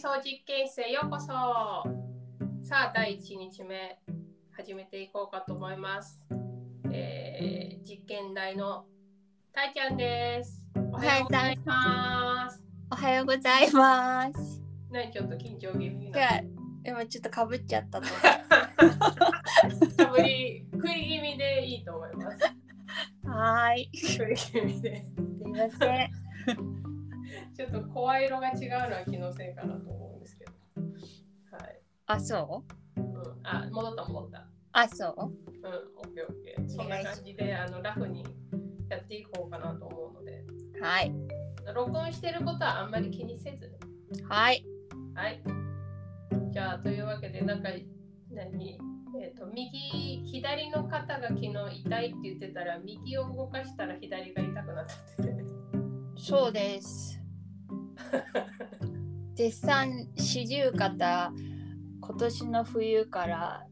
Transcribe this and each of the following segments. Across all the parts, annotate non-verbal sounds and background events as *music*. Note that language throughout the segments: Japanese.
想実験室へようこそさあ、第1日目、始めていこうかと思います。えー、実験台のたいちゃんです。おはようございます。おはようございます。何ちょっと緊張気味に今ちょっとかぶっちゃったと。たぶり食い気味でいいと思います。*laughs* はーい。食い気味で。すいません。ちょっと声色が違うのは気のせいかなと思うんですけど。はい。あ、そう？うん、あ、戻った戻った。あ、そううん、オッケーオッケー。そんな感じで、あの、ラフにやっていこうかなと思うので、はい。録音してることはあんまり気にせずね。はい。はい。じゃあ、というわけで、なんか、何？えっ、と、右、左の肩が昨日痛いって言ってたら、右を動かしたら左が痛くなったって。そうです。*laughs* 絶賛四十肩、今年の冬から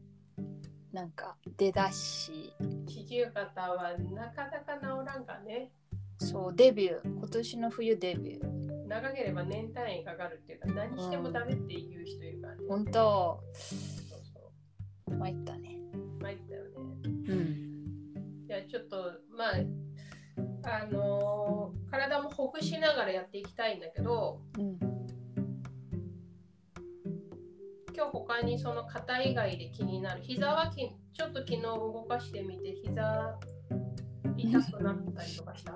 なんか出だし、四十肩はなかなか治らんかね。そう、デビュー。今年の冬デビュー。長ければ年単位かかるっていうか、何してもダメっていう人いるからね。本当、そうそ参ったね。う。参ったよね。うん。じゃあちょっとまああのー体もほぐしながらやっていきたいんだけどうん。今日他にその肩以外で気になる膝はきちょっと昨日動かしてみて膝痛くなったりとかした？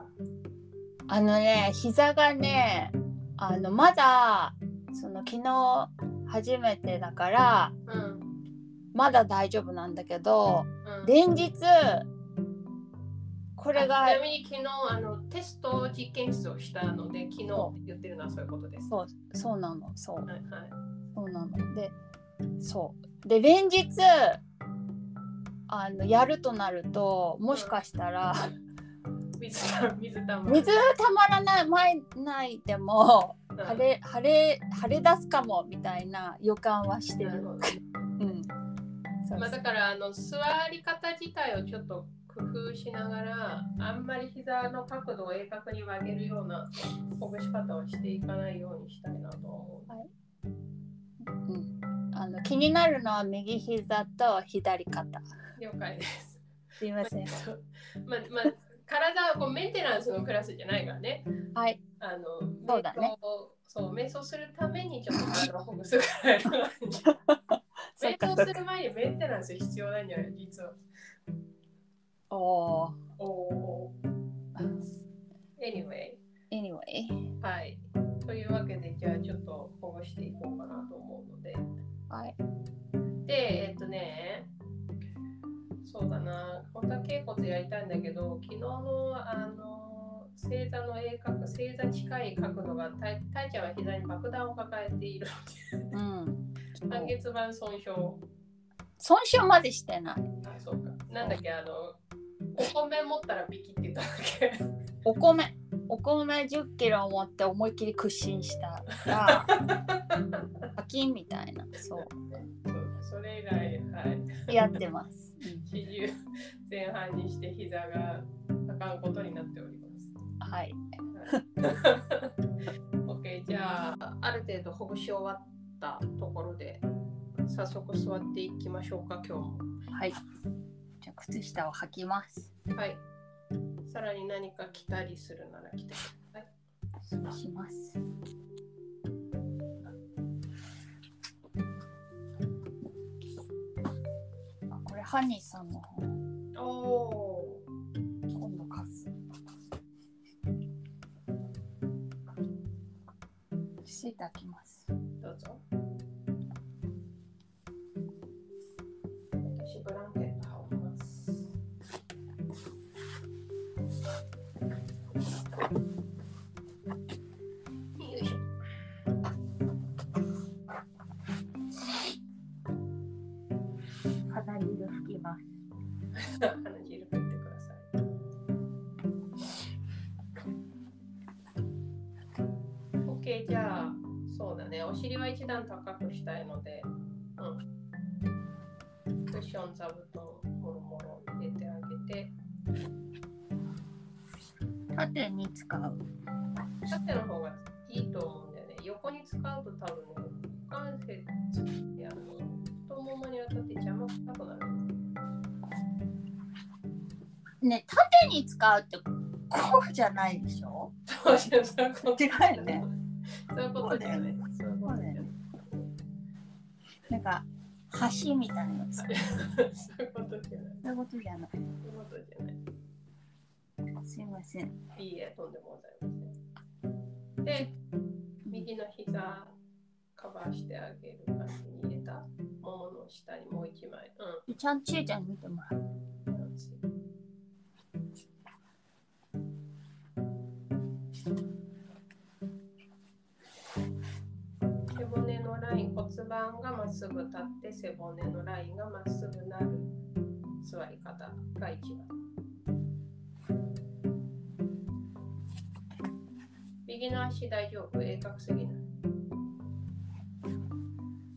あのね、膝がね、あのまだその昨日初めてだからうんまだ大丈夫なんだけど、うん連日これあがちなみに昨日あのテスト実験室をしたので昨日言ってるのはそういうことです。そうそうなのそう。はいはい、そうなの。でそう。で連日あのやるとなるともしかしたら水た水たま水たまらない前ないでもうん。晴れ晴れ晴れ出すかもみたいな予感はしてる。なるうん。まあ、だからあの座り方自体をちょっと工夫しながらあんまり膝の角度を鋭角に曲げるようなほぐし方をしていかないようにしたいなと思うん、あの気になるのは右膝と左肩。う。了解です。すいません。*laughs* まあまあ、体はこうメンテナンスのクラスじゃないからね。はい。あのそうだねそう瞑想するためにちょっと体をほぐすぐらいの感じ。瞑。想する前にメンテナンス必要なんじゃない？実は。おおおおー。Anyway。Anyway。はい。というわけで、じゃあちょっとほぐしていこうかなと思うので。はい。で、えっとね、そうだな、本当は頸骨やりたいんだけど、昨日のあの正座の鋭角、正座近い角度が、たいたいちゃんは膝に爆弾を抱えているうん。半月板損傷。損傷までしてない。あ、そうか。なんだっけ、あの、お米持ったらビキって言ったんだっけ。お米。お米10キロ持って思いっきり屈伸したら、パキンみたいな。そう。そうそれ以来、はい。やってます。四十前半にして膝があかんことになっております。はい。*laughs* OK、じゃあ、ある程度ほぐし終わったところで、早速座っていきましょうか、今日も。はい。じゃあ靴下を履きます。はい。さらに何か着たりするなら着てください。そうします。あ、これハニーさんの本。おお今度貸す。シータきます。一段高くしたいので、うん。クッション座布団、もろもろ入れてあげて、縦に使う。縦の方がいいと思うんだよね。横横に使うと多分ね、股関節ってあの太ももに当たって邪魔したくなる。ね縦に使うってこうじゃないでしょ？そうそういうこと違うよね。そういうことだよね。そう。なんか橋みたいなの使うそういうことじゃない。そういうことじゃない。そういうことじゃない。すいません。いいえ、とんでもございません。で、右の膝カバーしてあげる感じに入れたももの下にもう一枚。ちゃんちえちゃんに見てもらう。骨のライン、骨盤がまっすぐ立って背骨のラインがまっすぐなる座り方が一番。右の足大丈夫？鋭角すぎない？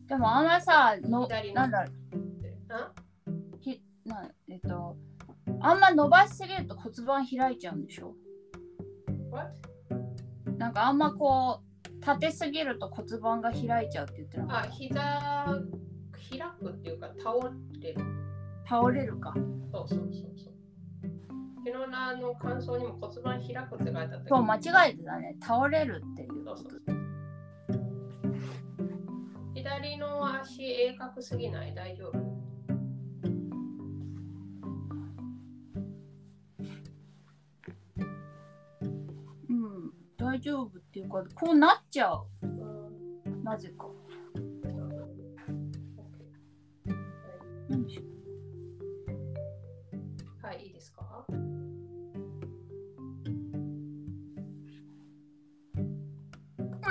でもあんまさ、の左のなんだろうあ？ひなえっとあんま伸ばしすぎると骨盤開いちゃうんでしょ？What? なんかあんまこう立てすぎると骨盤が開いちゃうって言ってなかっあ、膝開くっていうか倒れる。た倒れるか。そうそうそうそう。昨日のあの感想にも骨盤開くって書いてあった。そう、間違えてたね。倒れるっていうそうそうこと。左の足鋭角すぎない？大丈夫？うん、大丈夫っていうか、こうなっちゃう。うんなぜか。はい、いいですか？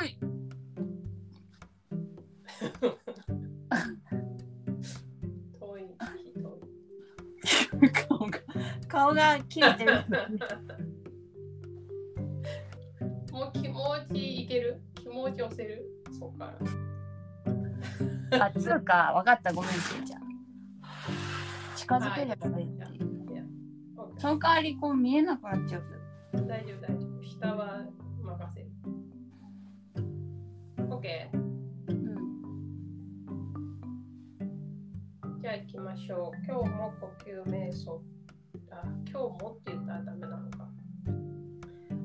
い。遠い、遠 *laughs* 顔が、顔が切れてる。気持ち押せる？そっから。*laughs* あ、つうか、わかった、ごめん、ちえちゃん。近づければいいっていその代わり、こう見えなくなっちゃう。大丈夫、大丈夫。下は任せる。OK。うん。じゃあ行きましょう。今日も呼吸瞑想。あ、今日もって言ったらダメなのか。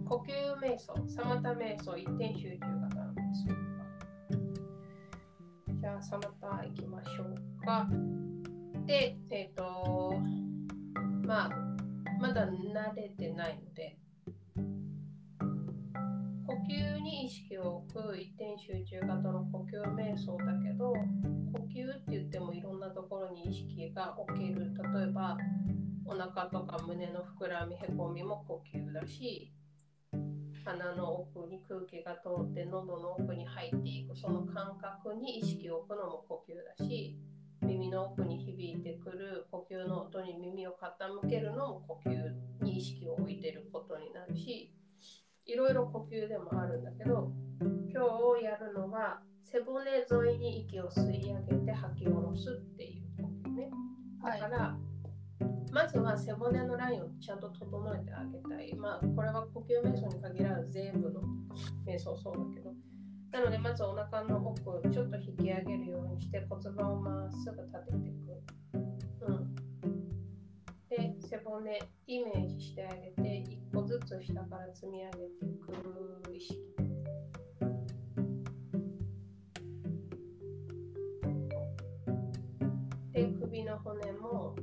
呼吸瞑想、サマタ瞑想、一点集中型の瞑想。じゃあ、サマタ行きましょうか。で、えっ、と、まあ、まだ慣れてないので、呼吸に意識を置く一点集中型の呼吸瞑想だけど、呼吸って言ってもいろんなところに意識が置ける例えばお腹とか胸の膨らみへこみも呼吸だし鼻の奥に空気が通って喉の奥に入っていくその感覚に意識を置くのも呼吸だし耳の奥に響いてくる呼吸の音に耳を傾けるのも呼吸に意識を置いてることになるしいろいろ呼吸でもあるんだけど今日やるのは背骨沿いに息を吸い上げて吐き下ろすっていう呼吸ね。だから、まずは背骨のラインをちゃんと整えてあげたい。まあ、これは呼吸瞑想に限らず全部の瞑想そうだけど。なので、まずお腹の奥ちょっと引き上げるようにして骨盤をまっすぐ立てていく。うん。で、背骨イメージしてあげて、一個ずつ下から積み上げていく意識。で首の骨も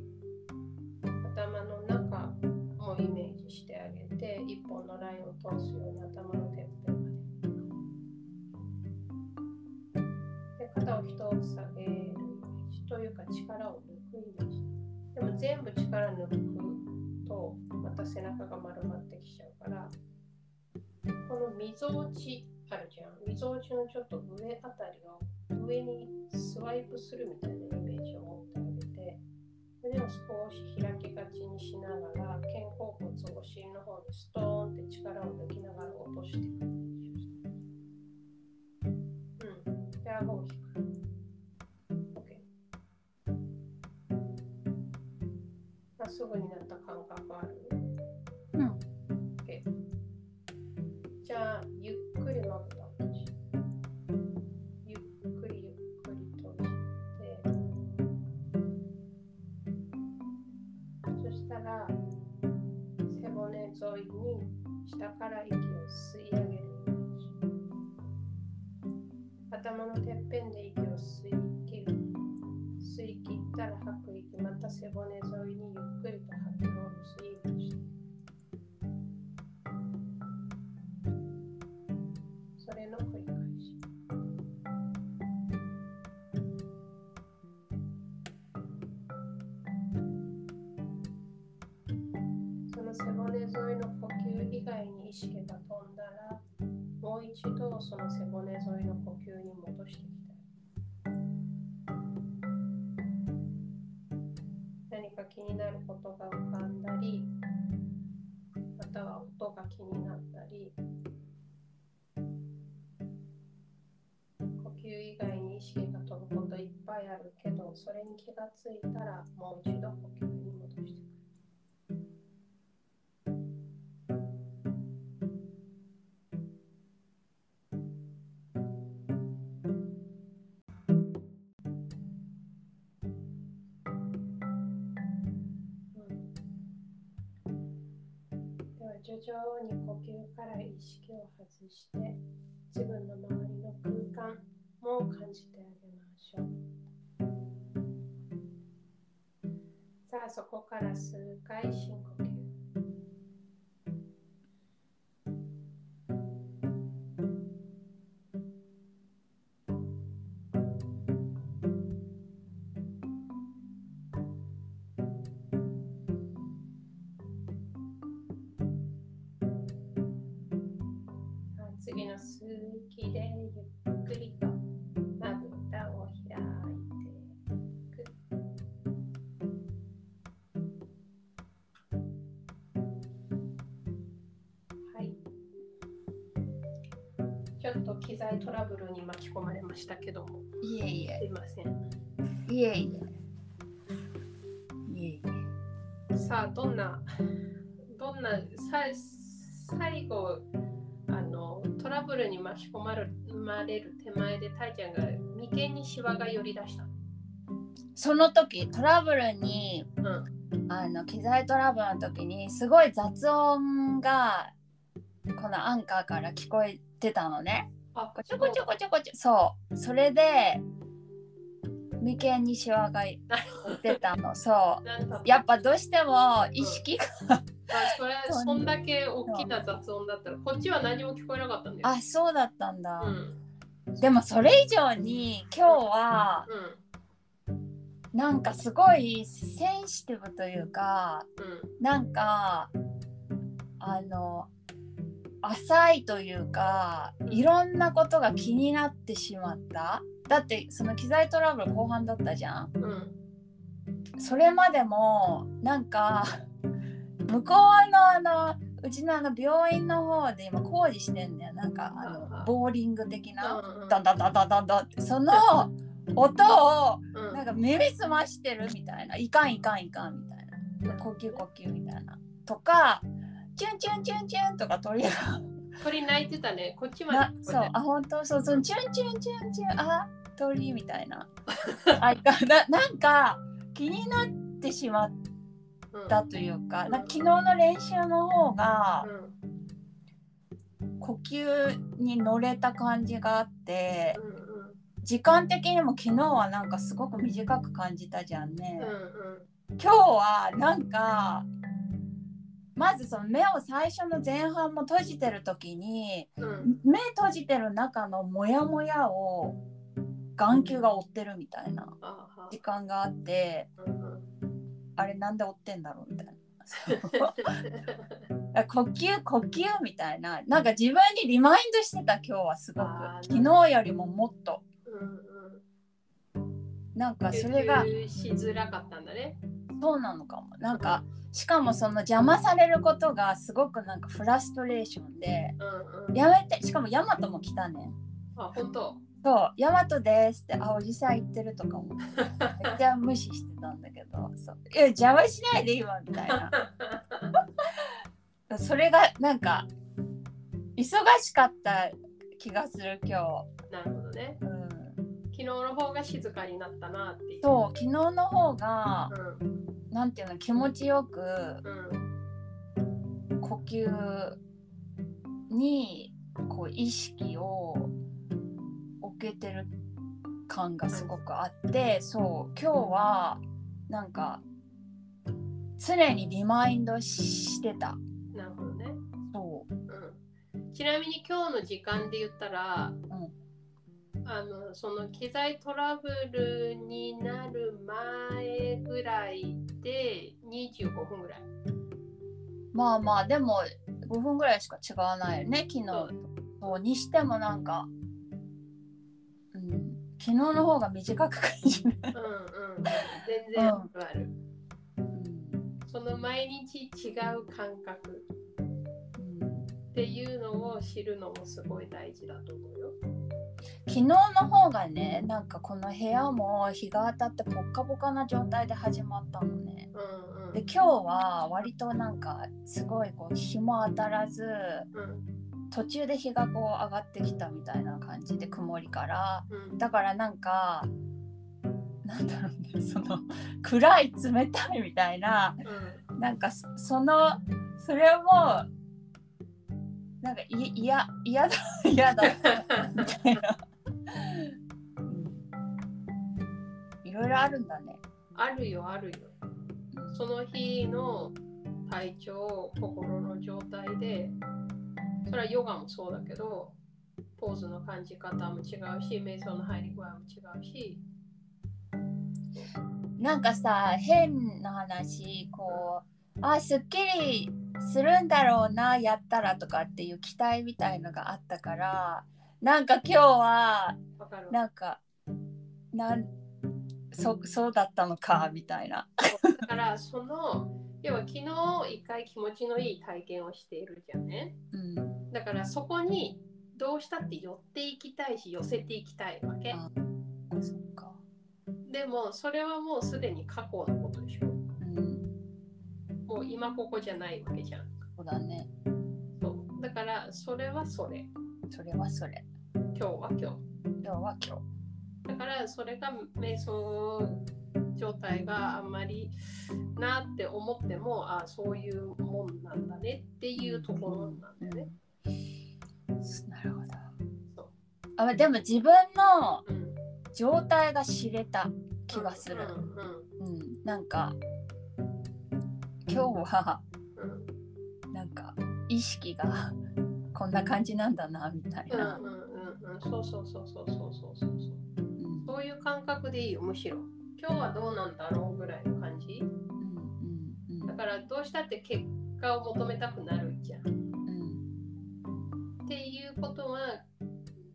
頭の中もイメージしてあげて一本のラインを通すように頭のてっぺんまでで肩を一つ下げるイメージというか力を抜くイメージ。でも全部力抜くとまた背中が丸まってきちゃうからこのみぞおちあるじゃん。みぞおちのちょっと上あたりを上にスワイプするみたいなイメージを持っての方にストーンって力を抜きながら落としていく。意識が飛んだら、もう一度その背骨沿いの呼吸に戻してきた。何か気になることが浮かんだり、または音が気になったり、呼吸以外に意識が飛ぶこといっぱいあるけど、それに気がついたらもう一度では徐々に呼吸から意識を外して自分の周りの空間も感じてあげましょう。さあそこから数回深呼吸。ちょっと機材トラブルに巻き込まれましたけども、いえいすいません。えいえいえいえいえさあ、どんな、どんな、さ最後、あの、トラブルに巻き込まれるまれる手前で、たいちゃんが眉間にシワが寄り出した。その時トラブルにうん。あの機材トラブルの時にすごい雑音がこのアンカーから聞こえてたのね。あ、ちょこちょこちょこちょそうそれで眉間にシワが出たの *laughs* そうやっぱどうしても意識が、あそれ *laughs* そんだけ大きな雑音だったら、こっちは何も聞こえなかったんだよ。あそうだったんだ、うん。でもそれ以上に今日はうん。なんかすごいセンシティブというかうん。なんかあの浅いというかいろんなことが気になってしまった。だってその機材トラブル後半だったじゃん。うん。それまでもなんか *laughs* 向こうのあのうちのあの病院の方で今工事してんだよ。なんかあのボーリング的な。うんダンダンダンダンダンダン。ってその音をうん。なんか耳すましてるみたいな。いかんいかんいかんみたいな。呼吸呼吸みたいな。とかチュンチュンチュンチュンとか鳥が。鳥鳴いてたね。こっちまなで。そう。あ本当そう。そうチュンチュンチュンチュンあ鳥みたいな。あいかななんか気になってしまっうんたというかなんか昨日の練習の方がうん。呼吸に乗れた感じがあってうんうん。時間的にも昨日はなんかすごく短く感じたじゃんね。うん。今日はなんかまずその目を最初の前半も閉じてる時にうん。うん目閉じてる中のモヤモヤを眼球が追ってるみたいな時間があってうんうん。あれなんで追ってんだろうみたいな。*laughs* 呼吸呼吸みたいな。なんか自分にリマインドしてた今日はすごく。昨日よりももっと。うんうん。なんかそれがしづらかったんだね。そうなのかもなんかしかもその邪魔されることがすごくなんかフラストレーションでうんうん。やめてしかもヤマトも来たねあ、本当？そうヤマトですってあおじさん言ってるとかもめっちゃ無視してたんだけどそういや邪魔しないで今みたいな *laughs* それがなんか忙しかった気がする今なるほどね。日、うん、昨日の方が静かになったなっていう。そう昨日の方がうん。なんていうの気持ちよくうん。呼吸にこう意識を置けてる感がすごくあってそう今日はなんか常にリマインドしてた。なるほどね。そう。うん、ちなみに今日の時間で言ったら、あのその機材トラブルになる前ぐらいで25分ぐらい。まあまあでも5分ぐらいしか違わないよね昨日にしてもなんか、うん、昨日の方が短く感じる、うんうん、全然ある。うんその毎日違う感覚うんっていうのを知るのもすごい大事だと思うよ。昨日の方がねなんかこの部屋も日が当たってポッカポカな状態で始まったのね。うんうん。で今日は割となんかすごいこう日も当たらずうん。途中で日がこう上がってきたみたいな感じで曇りから。うん。だからなんかなんだろうねその暗い冷たいみたいなうん。なんかそそのそれもなんかい嫌嫌だ *laughs* 嫌だみたいな、うんいろいろあるんだね。あるよあるよ。その日の体調、心の状態で、それはヨガもそうだけど、ポーズの感じ方も違うし、瞑想の入り具合も違うし、なんかさ変な話こうあすっきりするんだろうなやったらとかっていう期待みたいのがあったからなんか今日はなんかなんそそうだったのかみたいな。だから、その、要は昨日一回気持ちのいい体験をしているじゃんね。うんだからそこにどうしたって寄っていきたいし、寄せていきたいわけ。あそっか。でも、それはもうすでに過去のことでしょ。うん、もう今ここじゃないわけじゃん。そうだね。そうだから、それはそれ。それはそれ。今日は今日。今日は今日。だからそれが瞑想状態があんまりなって思ってもあそういうもんなんだねっていうところなんだよね。なるほどそう。あでも自分のうん、状態が知れた気がする。うんうんうん、なんか今日はなんか意識がこんな感じなんだなみたいな。うんうんうん、そうそうそうそうそうそうそう。そういう感覚でいいよむしろ。今日はどうなんだろうぐらいの感じ？うんうんうん、だからどうしたって結果を求めたくなるじゃん。うん、っていうことは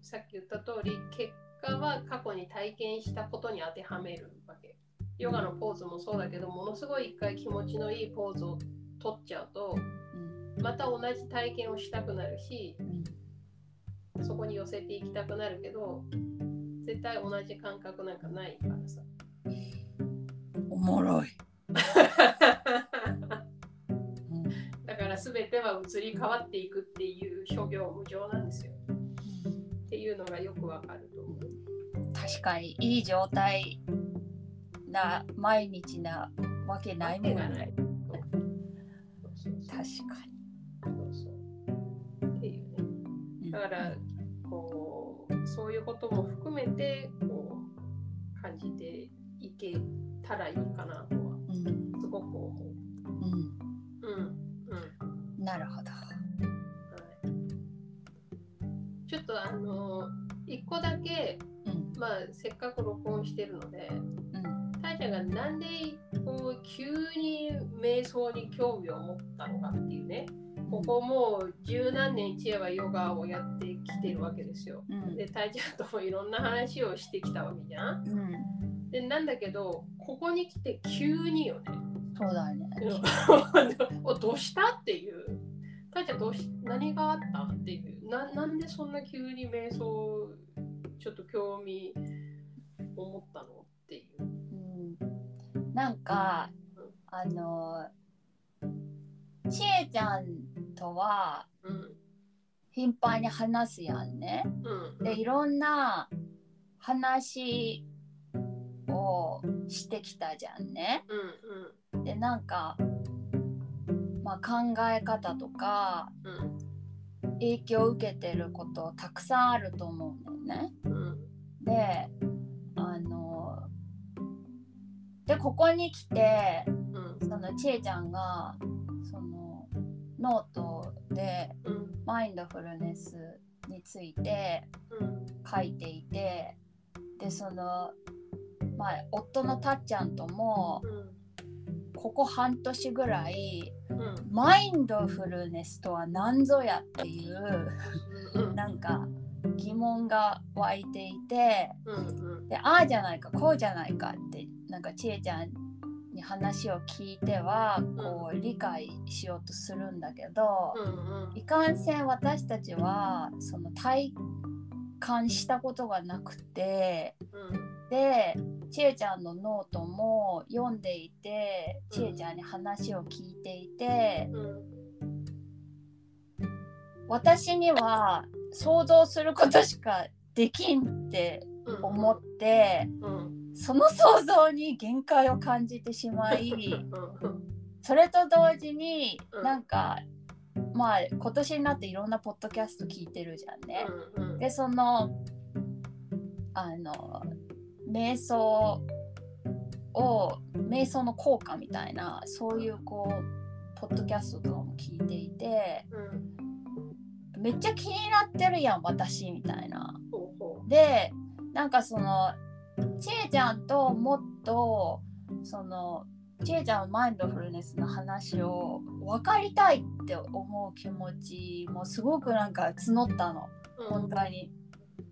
さっき言った通り結果は過去に体験したことに当てはめるわけ。ヨガのポーズもそうだけどものすごい一回気持ちのいいポーズを取っちゃうとうん。また同じ体験をしたくなるしうん。そこに寄せていきたくなるけど絶対同じ感覚なんかないからさ。おもろい。*laughs* だから全ては移り変わっていくっていう諸行無常なんですよ。っていうのがよくわかると思う。確かにいい状態な毎日なわけないもん。ね。確かそうそうっていうねに。だからこうそういうことも含めてこう感じていけたらいいかなとはうん。すごく思う。うん。うん。うん。なるほど。はい、ちょっとあの一個だけ、うん。まあ、せっかく録音してるのでうん大ちゃんがなんでこう急に瞑想に興味を持ったのかっていうねここもう十何年一夜はヨガをやってきてるわけですよ。うんで、タイちゃんともいろんな話をしてきたわけじゃん。うんで、なんだけど、ここに来て急によね。そうだね。*laughs* おどうしたっていう。タイちゃんどうし何があったっていうな。なんでそんな急に瞑想ちょっと興味を持ったの？なんかあのちえちゃんとはうん。頻繁に話すやんね。うん。でいろんな話をしてきたじゃんね。うんでなんかままあ、考え方とかうん影響を受けてることたくさんあると思うんだよね。うんででここに来てうん。そのちえちゃんがそのノートでうん。マインドフルネスについてうん。書いていてでそのまあ夫のたっちゃんともここ半年ぐらいうん。マインドフルネスとは何ぞやっていううん。なんか疑問が湧いていてでああじゃないかこうじゃないかってなんかちえちゃんに話を聞いてはこう理解しようとするんだけどうんうん。いかんせん私たちはその体感したことがなくてでちえちゃんのノートも読んでいてちえちゃんに話を聞いていてうん。私には想像することしかできんってうん思ってうんその想像に限界を感じてしまいうん。それと同時にうん。なんかまあ今年になっていろんなポッドキャスト聞いてるじゃんね。うんでそのあの瞑想を瞑想の効果みたいなそういうこうポッドキャストとかも聞いていてうん。めっちゃ気になってるやん私みたいな。でなんかそのちえちゃんともっとそのちえちゃんのマインドフルネスの話を分かりたいって思う気持ちもすごくなんか募ったの。う本当に。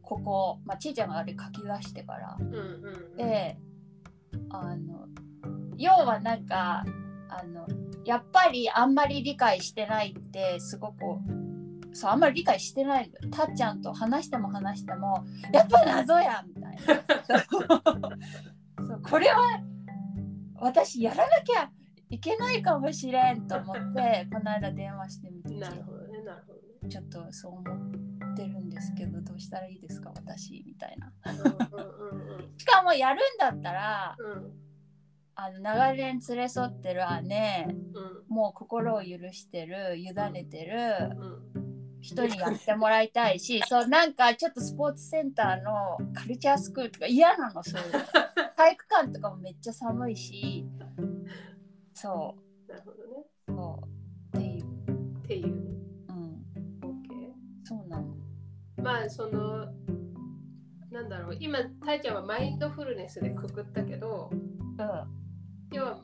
ここ、まあ、ちえちゃんがあれ書き出してから。であの要はなんかあのやっぱりあんまり理解してないってすごくそうあんまり理解してないたっちゃんと話しても話してもやっぱ謎やみたいなそうこれは私やらなきゃいけないかもしれんと思ってこの間電話してみてなるほどねなるほどね。ちょっとそう思ってるんですけどどうしたらいいですか私みたいな。しかもやるんだったらうん。あの長年連れ添ってる姉うん。もう心を許してる委ねてるうん人にやってもらいたいし *laughs* そうなんかちょっとスポーツセンターのカルチャースクールとか嫌なのそういうの。*laughs* 体育館とかもめっちゃ寒いしそなるほどね。うそう。っていう。っていうね。うん。OK そうなの。まあそのなんだろう今たいちゃんはマインドフルネスでくくったけどうん。要は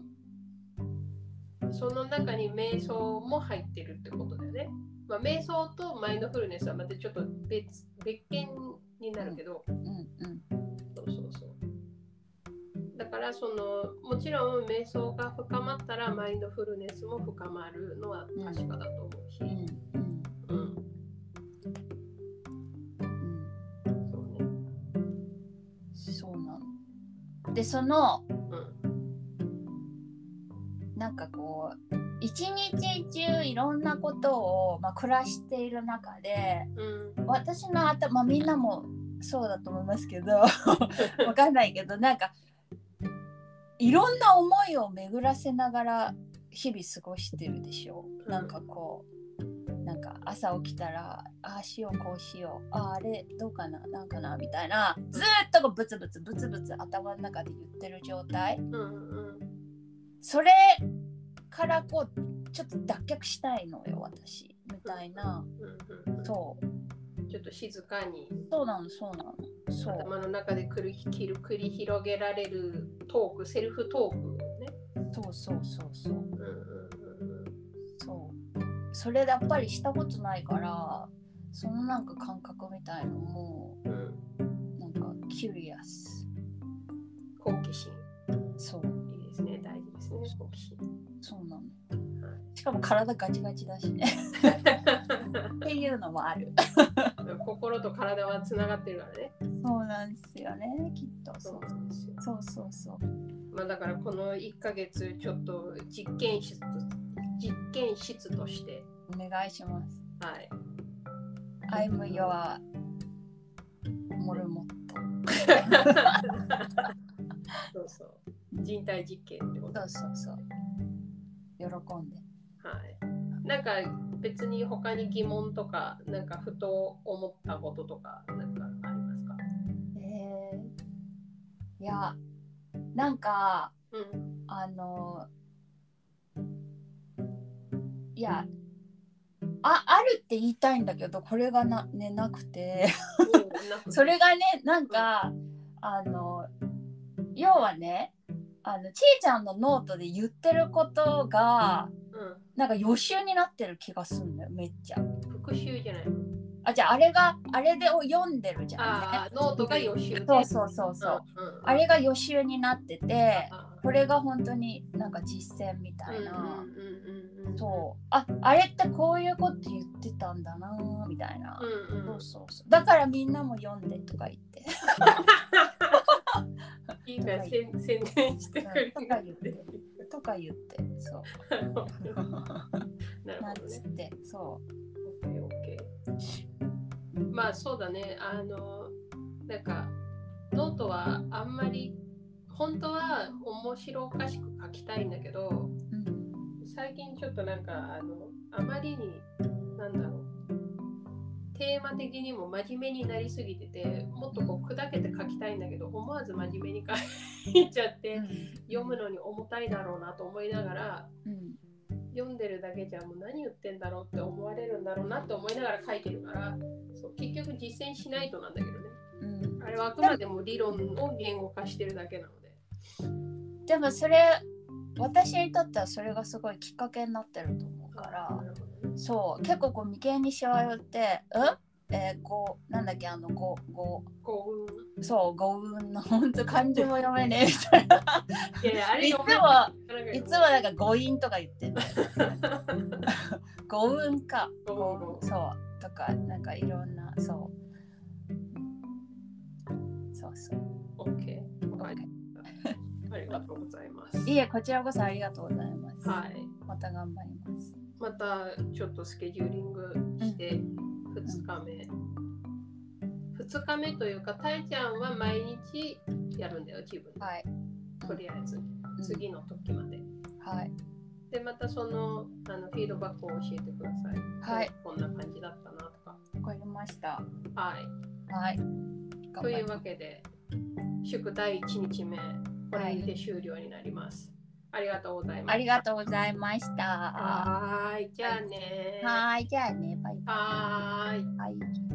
その中に瞑想も入ってるってことだよね。まあ、瞑想とマインドフルネスはまたちょっと別別件になるけど、うんうんそうそうそう。だからそのもちろん瞑想が深まったらマインドフルネスも深まるのは確かだと思うし、うんうん。うん、うん。そうね。そうなの。でそのうん。なんかこう一日中いろんなことを、まあ、暮らしている中でうん。私の頭、まあ、みんなもそうだと思いますけど *laughs* わかんないけどなんかいろんな思いを巡らせながら日々過ごしてるでしょう。ん。なんかこうなんか朝起きたらああしようこうしようあああれどうかななんかなみたいなずーっとこうブツブツブツブツ頭の中で言ってる状態。うんうん。それからこうちょっと脱却したいのよ私みたいな。うんうんそう。ちょっと静かに。そうなのそうなのそう。頭の中で繰り繰り広げられるトークセルフトークね。そうそうそうそう。うんうんうんそう。それやっぱりしたことないからそのなんか感覚みたいのもうんうんなんかキュリアス好奇心。そう。いいですね。大事ですね好奇心。そうなのはいしかも体ガチガチだしね *laughs* っていうのもある *laughs* 心と体はつながってるからね。そうなんですよねきっとそそううなんですよ。そうそうそうまあだからこの1ヶ月ちょっと実験室と実験室として、お願いしますはい。I'm your モルモット *laughs* そうそう。人体実験ってこと。そうそうそう喜んで。はい。なんか別に他に疑問とか、なんかふと思ったこととか、なんかありますか？えーいやなんかうん。あのいやああるって言いたいんだけどこれがな,、ね、なくて。*laughs* それがねなんかあの要はねあのちいちゃんのノートで言ってることがうなんか予習になってる気がするんだよめっちゃ。ん。復習じゃないの？あじゃああれがあれでを読んでるじゃんあ。ノートが予習で。そうそうそうそう。うんうんあれが予習になっててあこれが本当になんか実践みたいな。そうああれってこういうこと言ってたんだなみたいな、うんうん。そうそうそうだからみんなも読んでとか言って *laughs* いいから宣宣伝してくれるとか言ってとか言ってそう *laughs* なるほどねつ。ってそオッケーオッケー。まあそうだね。あの、なんか、ノートはあんまり、本当は面白おかしく書きたいんだけど、う、うん、最近ちょっとなんか、あの、あまりに、なんだろう。テーマ的にも真面目になりすぎてて、もっとこう砕けて書きたいんだけど、思わず真面目に書いちゃって、読むのに重たいだろうなと思いながら、うん読んでるだけじゃもう何言ってんだろうって思われるんだろうなって思いながら書いてるからそう結局実践しないとなんだけどね。うん。あれはあくまでも理論を言語化してるだけなので。でもそれ私にとってはそれがすごいきっかけになってると思うからそう結構こう眉間にしわ寄ってうん？えー、こうなんだっけあのごご幸運そう五運の本当漢字も読めねえみたいないやあれいつもいいつもなんか誤飲とか言ってる。*laughs* 誤運か。誤運そう。とか、なんかいろんな、そう。うんそうそう。OK ありがとうございますいえ、こちらこそありがとうございます。はいまた頑張ります。またちょっとスケジューリングして2日目、2日目というかたいちゃんは毎日やるんだよ自分で、はい。とりあえずうん次の時まで、はい。でまたそのあのフィードバックを教えてください。はい。こんな感じだったなとか。わかりました。はい。はい。というわけで、祝第1日目、これにて終了になります。ありがとうございます。ありがとうございました。はい。じゃあねーい。じゃあね、バイバはーい。イ。はい